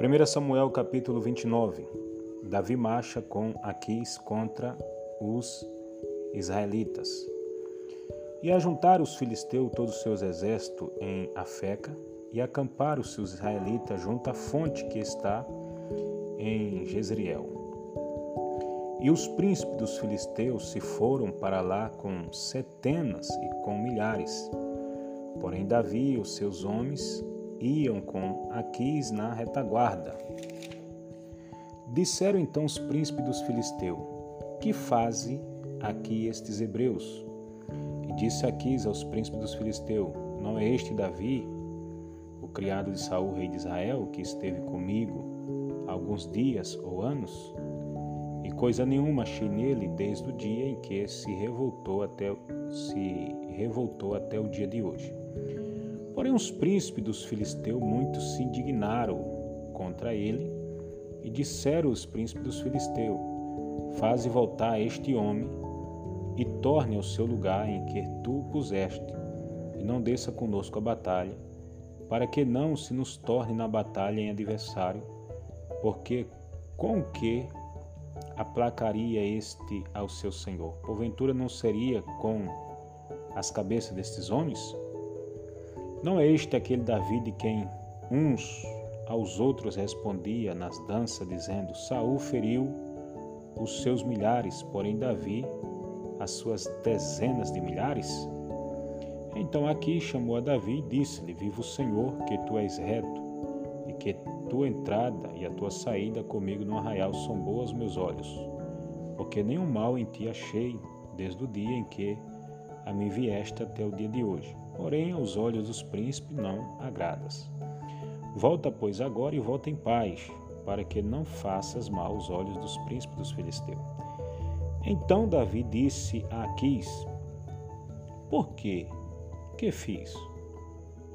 1 Samuel capítulo 29 Davi marcha com Aquis contra os israelitas. E ajuntaram os filisteus todos os seus exércitos em Afeca e acamparam os seus israelitas junto à fonte que está em Jezreel. E os príncipes dos filisteus se foram para lá com centenas e com milhares. Porém Davi e os seus homens iam com Aquis na retaguarda. Disseram então os príncipes dos filisteus: Que fazem aqui estes hebreus? E disse Aquis aos príncipes dos filisteus: Não é este Davi, o criado de Saul, rei de Israel, que esteve comigo alguns dias ou anos? E coisa nenhuma achei nele desde o dia em que se revoltou até se revoltou até o dia de hoje. Porém, os príncipes dos filisteus muito se indignaram contra ele e disseram os príncipes dos filisteus: Faze voltar este homem e torne ao seu lugar em que tu o puseste, e não desça conosco a batalha, para que não se nos torne na batalha em adversário, porque com que aplacaria este ao seu senhor? Porventura não seria com as cabeças destes homens? Não é este aquele Davi de quem uns aos outros respondia nas danças, dizendo: Saul feriu os seus milhares, porém Davi as suas dezenas de milhares? Então aqui chamou a Davi e disse-lhe: Viva o Senhor, que tu és reto, e que tua entrada e a tua saída comigo no arraial são boas meus olhos, porque nenhum mal em ti achei desde o dia em que a mim vieste até o dia de hoje porém aos olhos dos príncipes não agradas. Volta, pois, agora e volta em paz, para que não faças mal aos olhos dos príncipes dos filisteus. Então Davi disse a Aquis: Por quê? Que fiz?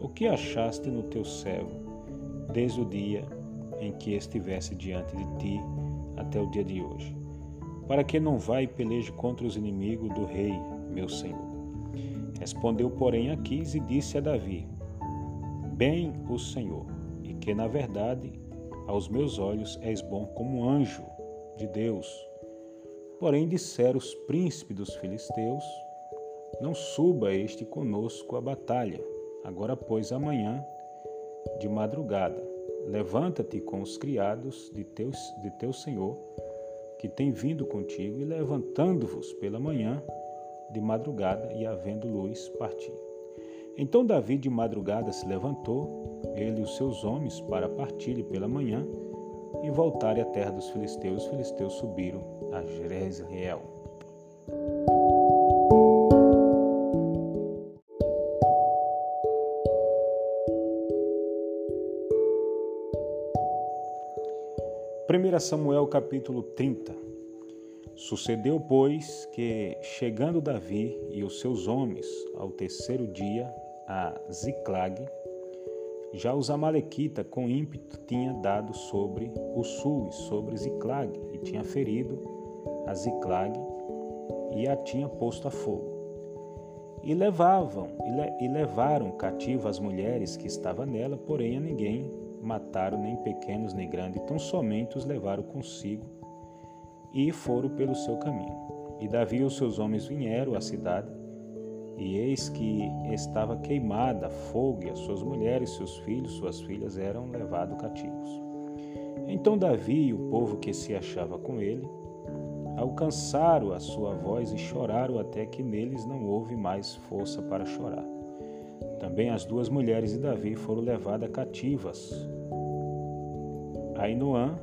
O que achaste no teu servo desde o dia em que estivesse diante de ti até o dia de hoje? Para que não vá e peleje contra os inimigos do rei, meu senhor. Respondeu, porém, Aquis e disse a Davi: Bem o Senhor, e que, na verdade, aos meus olhos és bom como anjo de Deus. Porém, disseram os príncipes dos filisteus: Não suba este conosco à batalha. Agora, pois, amanhã, de madrugada, levanta-te com os criados de, teus, de teu senhor, que tem vindo contigo, e levantando-vos pela manhã, de madrugada e, havendo luz, partiu. Então Davi de madrugada se levantou, ele e os seus homens, para partirem pela manhã e voltarem à terra dos filisteus. Os filisteus subiram a Jezreel. Primeira Samuel capítulo 30 Sucedeu, pois, que, chegando Davi e os seus homens ao terceiro dia a Ziclag, já os Amalequita com ímpeto tinha dado sobre o sul e sobre Ziclag, e tinha ferido a Ziclag e a tinha posto a fogo. E levavam e, le, levaram cativa as mulheres que estavam nela, porém a ninguém mataram, nem pequenos nem grandes, tão somente os levaram consigo e foram pelo seu caminho. E Davi e os seus homens vieram à cidade, e eis que estava queimada fogo, e as suas mulheres, seus filhos, suas filhas eram levados cativos. Então Davi e o povo que se achava com ele alcançaram a sua voz e choraram até que neles não houve mais força para chorar. Também as duas mulheres de Davi foram levadas cativas, Ainoã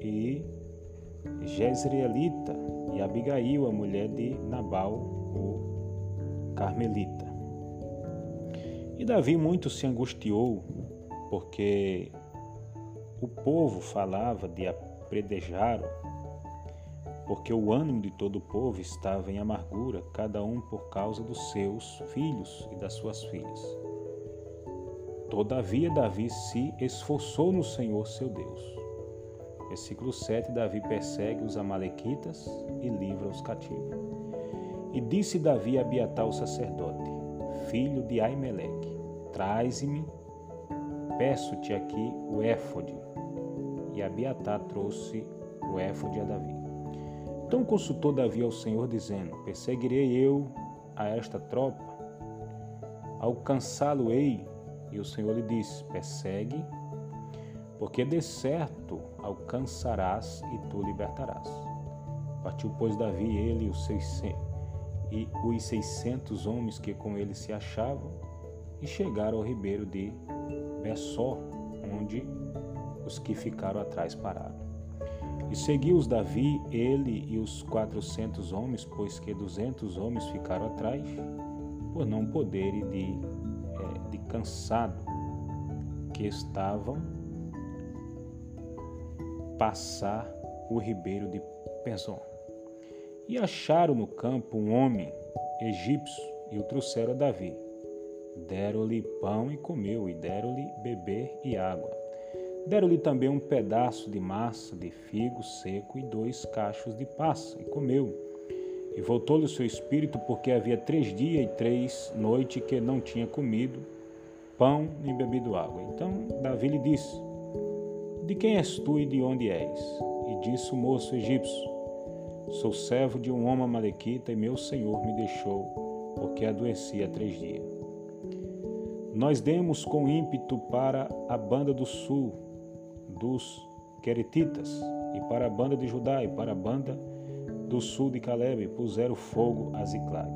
e Jezreelita e Abigail, a mulher de Nabal, o Carmelita. E Davi muito se angustiou, porque o povo falava de apredejá-lo, porque o ânimo de todo o povo estava em amargura, cada um por causa dos seus filhos e das suas filhas. Todavia, Davi se esforçou no Senhor seu Deus Versículo 7: Davi persegue os Amalequitas e livra os cativos. E disse Davi a Abiatar o sacerdote, filho de Aimeleque: Traze-me peço-te aqui o éfode. E Abiatar trouxe o éfode a Davi. Então consultou Davi ao Senhor, dizendo: Perseguirei eu a esta tropa? Alcançá-lo-ei? E o Senhor lhe disse: Persegue, porque de certo alcançarás e tu libertarás. Partiu, pois, Davi, ele e os seiscentos, e os seiscentos homens que com ele se achavam, e chegaram ao ribeiro de Bessó, onde os que ficaram atrás pararam. E seguiu-os Davi, ele e os quatrocentos homens, pois que duzentos homens ficaram atrás, por não poderem de, é, de cansado que estavam passar o ribeiro de Penzon. E acharam no campo um homem egípcio e o trouxeram a Davi. Deram-lhe pão e comeu, e deram-lhe beber e água. Deram-lhe também um pedaço de massa de figo seco e dois cachos de passa, e comeu. E voltou-lhe o seu espírito, porque havia três dias e três noites que não tinha comido pão nem bebido água. Então Davi lhe disse: De quem és tu e de onde és? E disse o moço egípcio: Sou servo de um homem amalequita, e meu senhor me deixou, porque adoeci há três dias. Nós demos com ímpeto para a banda do sul, dos Queretitas, e para a banda de Judá e para a banda do sul de Caleb puseram fogo a Ziclag.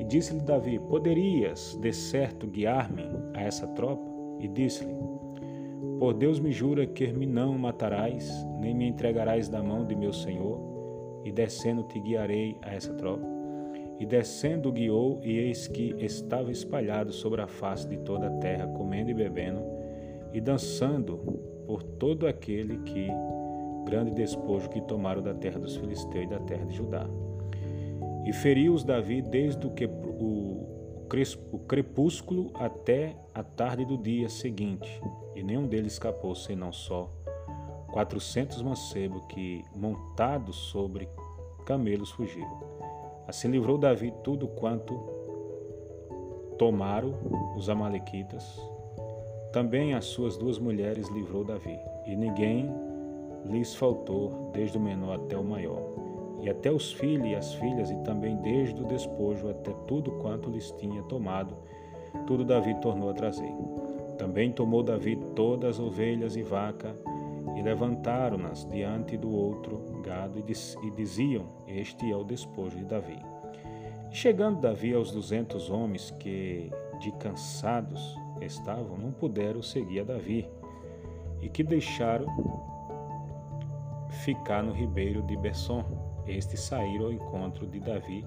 E disse-lhe Davi: Poderias, de certo, guiar-me a essa tropa? E disse-lhe: Por Deus me jura que me não matarás, nem me entregarás da mão de meu senhor, e descendo te guiarei a essa tropa. E descendo guiou, e eis que estava espalhado sobre a face de toda a terra, comendo e bebendo, e dançando por todo aquele que grande despojo que tomaram da terra dos filisteus e da terra de Judá. E feriu-os Davi desde o, que, o, o crepúsculo até a tarde do dia seguinte, e nenhum deles escapou, senão só quatrocentos mancebos que, montados sobre camelos, fugiram. Assim livrou Davi tudo quanto tomaram os amalequitas, também as suas duas mulheres livrou Davi, e ninguém lhes faltou, desde o menor até o maior, e até os filhos e as filhas, e também desde o despojo até tudo quanto lhes tinha tomado, tudo Davi tornou a trazer. Também tomou Davi todas as ovelhas e vaca, e levantaram-nas diante do outro gado, e diziam: Este é o despojo de Davi. E chegando Davi aos duzentos homens que, de cansados, estavam não puderam seguir a Davi e que deixaram ficar no ribeiro de Besson. Estes saíram ao encontro de Davi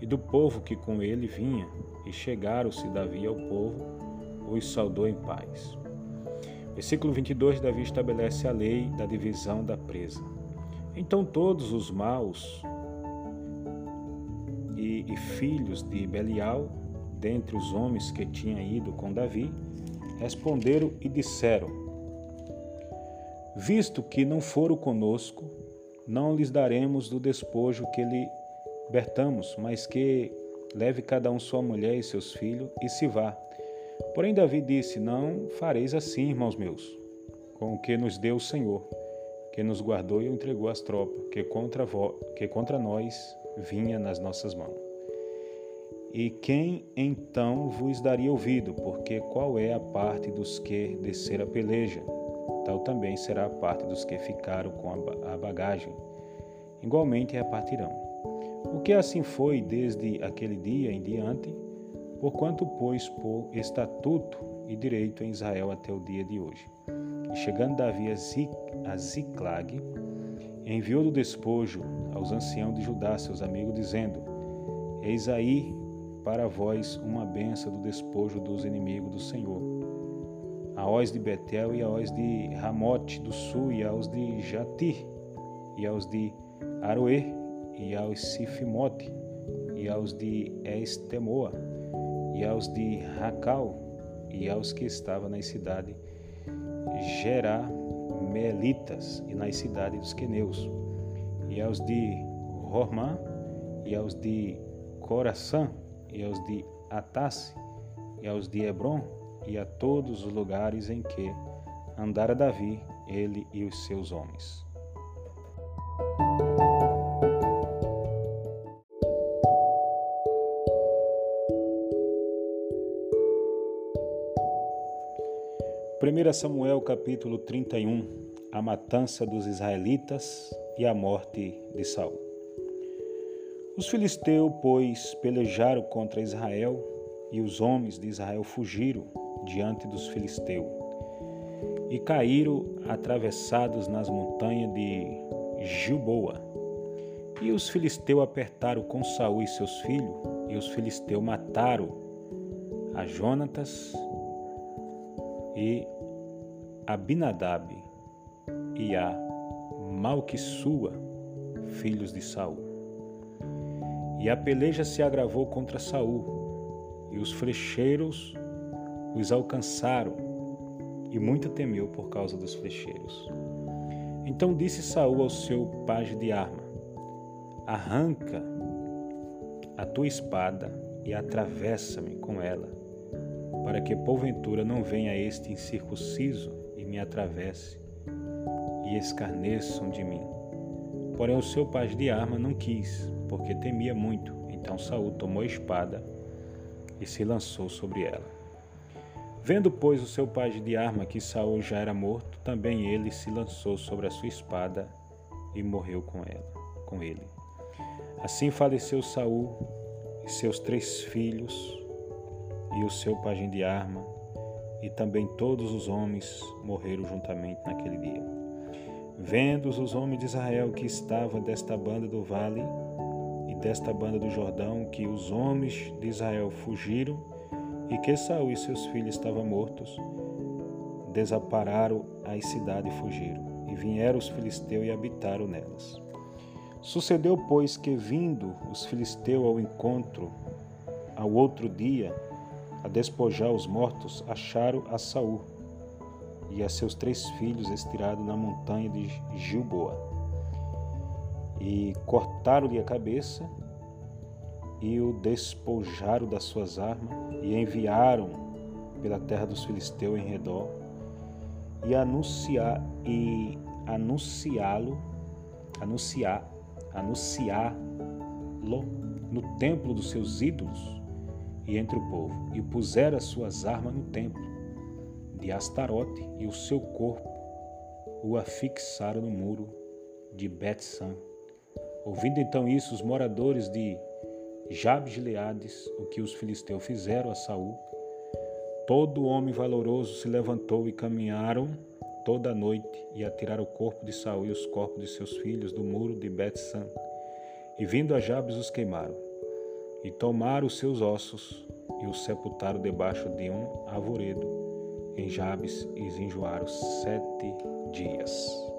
e do povo que com ele vinha, e chegaram-se Davi ao povo, os saudou em paz. Versículo 22, Davi estabelece a lei da divisão da presa. Então todos os maus e, e filhos de Belial dentre os homens que tinham ido com Davi, responderam e disseram: Visto que não foram conosco, não lhes daremos do despojo que libertamos, mas que leve cada um sua mulher e seus filhos e se vá. Porém, Davi disse: Não fareis assim, irmãos meus, com o que nos deu o Senhor, que nos guardou e entregou as tropas, que contra, que contra nós vinha nas nossas mãos. E quem então vos daria ouvido? Porque qual é a parte dos que descer a peleja? Tal também será a parte dos que ficaram com a bagagem. Igualmente repartirão. O que assim foi desde aquele dia em diante, porquanto pôs por estatuto e direito em Israel até o dia de hoje. E chegando Davi a Ziclag, enviou do despojo aos anciãos de Judá, seus amigos, dizendo: Eis aí para vós uma benção do despojo dos inimigos do Senhor. A de Betel e a de Ramote do sul e aos de Jatir e aos de Aroê e aos Sifimote e aos de Estemoa e aos de Racal e aos que estavam nas cidades Geramelitas e nas cidades dos Queneus e aos de Romã e aos de Coração e aos de Atasse, e aos de Hebron, e a todos os lugares em que andara Davi, ele e os seus homens. Primeira Samuel capítulo 31, a matança dos israelitas e a morte de Saul. Os filisteus, pois, pelejaram contra Israel, e os homens de Israel fugiram diante dos filisteus, e caíram atravessados nas montanhas de Gilboa. E os filisteus apertaram com Saul e seus filhos, e os filisteus mataram a Jonatas e Abinadab e a Malquissua, filhos de Saul. E a peleja se agravou contra Saul, e os flecheiros os alcançaram, e muito temeu por causa dos flecheiros. Então disse Saul ao seu pajem de arma: Arranca a tua espada e atravessa-me com ela, para que porventura não venha este incircunciso e me atravesse e escarneçam de mim. Porém o seu pajem de arma não quis, porque temia muito. Então Saul tomou a espada e se lançou sobre ela. Vendo, pois, o seu pai de arma que Saul já era morto, também ele se lançou sobre a sua espada e morreu com ela, com ele. Assim faleceu Saul e seus três filhos e o seu pajem de arma, e também todos os homens morreram juntamente naquele dia. Vendo os homens de Israel que estava desta banda do vale, desta banda do Jordão que os homens de Israel fugiram e que Saul e seus filhos estavam mortos, desampararam as cidades e fugiram, e vieram os filisteus e habitaram nelas. Sucedeu, pois, que vindo os filisteus ao encontro ao outro dia, a despojar os mortos, acharam a Saul e a seus três filhos estirados na montanha de Gilboa. E cortaram-lhe a cabeça e o despojaram das suas armas e enviaram pela terra dos filisteus em redor e anunciar e anunciá-lo anunciar anunciá-lo no templo dos seus ídolos e entre o povo e puseram as suas armas no templo de Astarote e o seu corpo o afixaram no muro de Bet-San Ouvindo então isso, os moradores de Jabes de Leades, o que os filisteus fizeram a Saul, todo homem valoroso se levantou e caminharam toda a noite e atiraram o corpo de Saul e os corpos de seus filhos do muro de Bet-San. E vindo a Jabes os queimaram. E tomaram os seus ossos e os sepultaram debaixo de um arvoredo em Jabes e os enjoaram sete dias.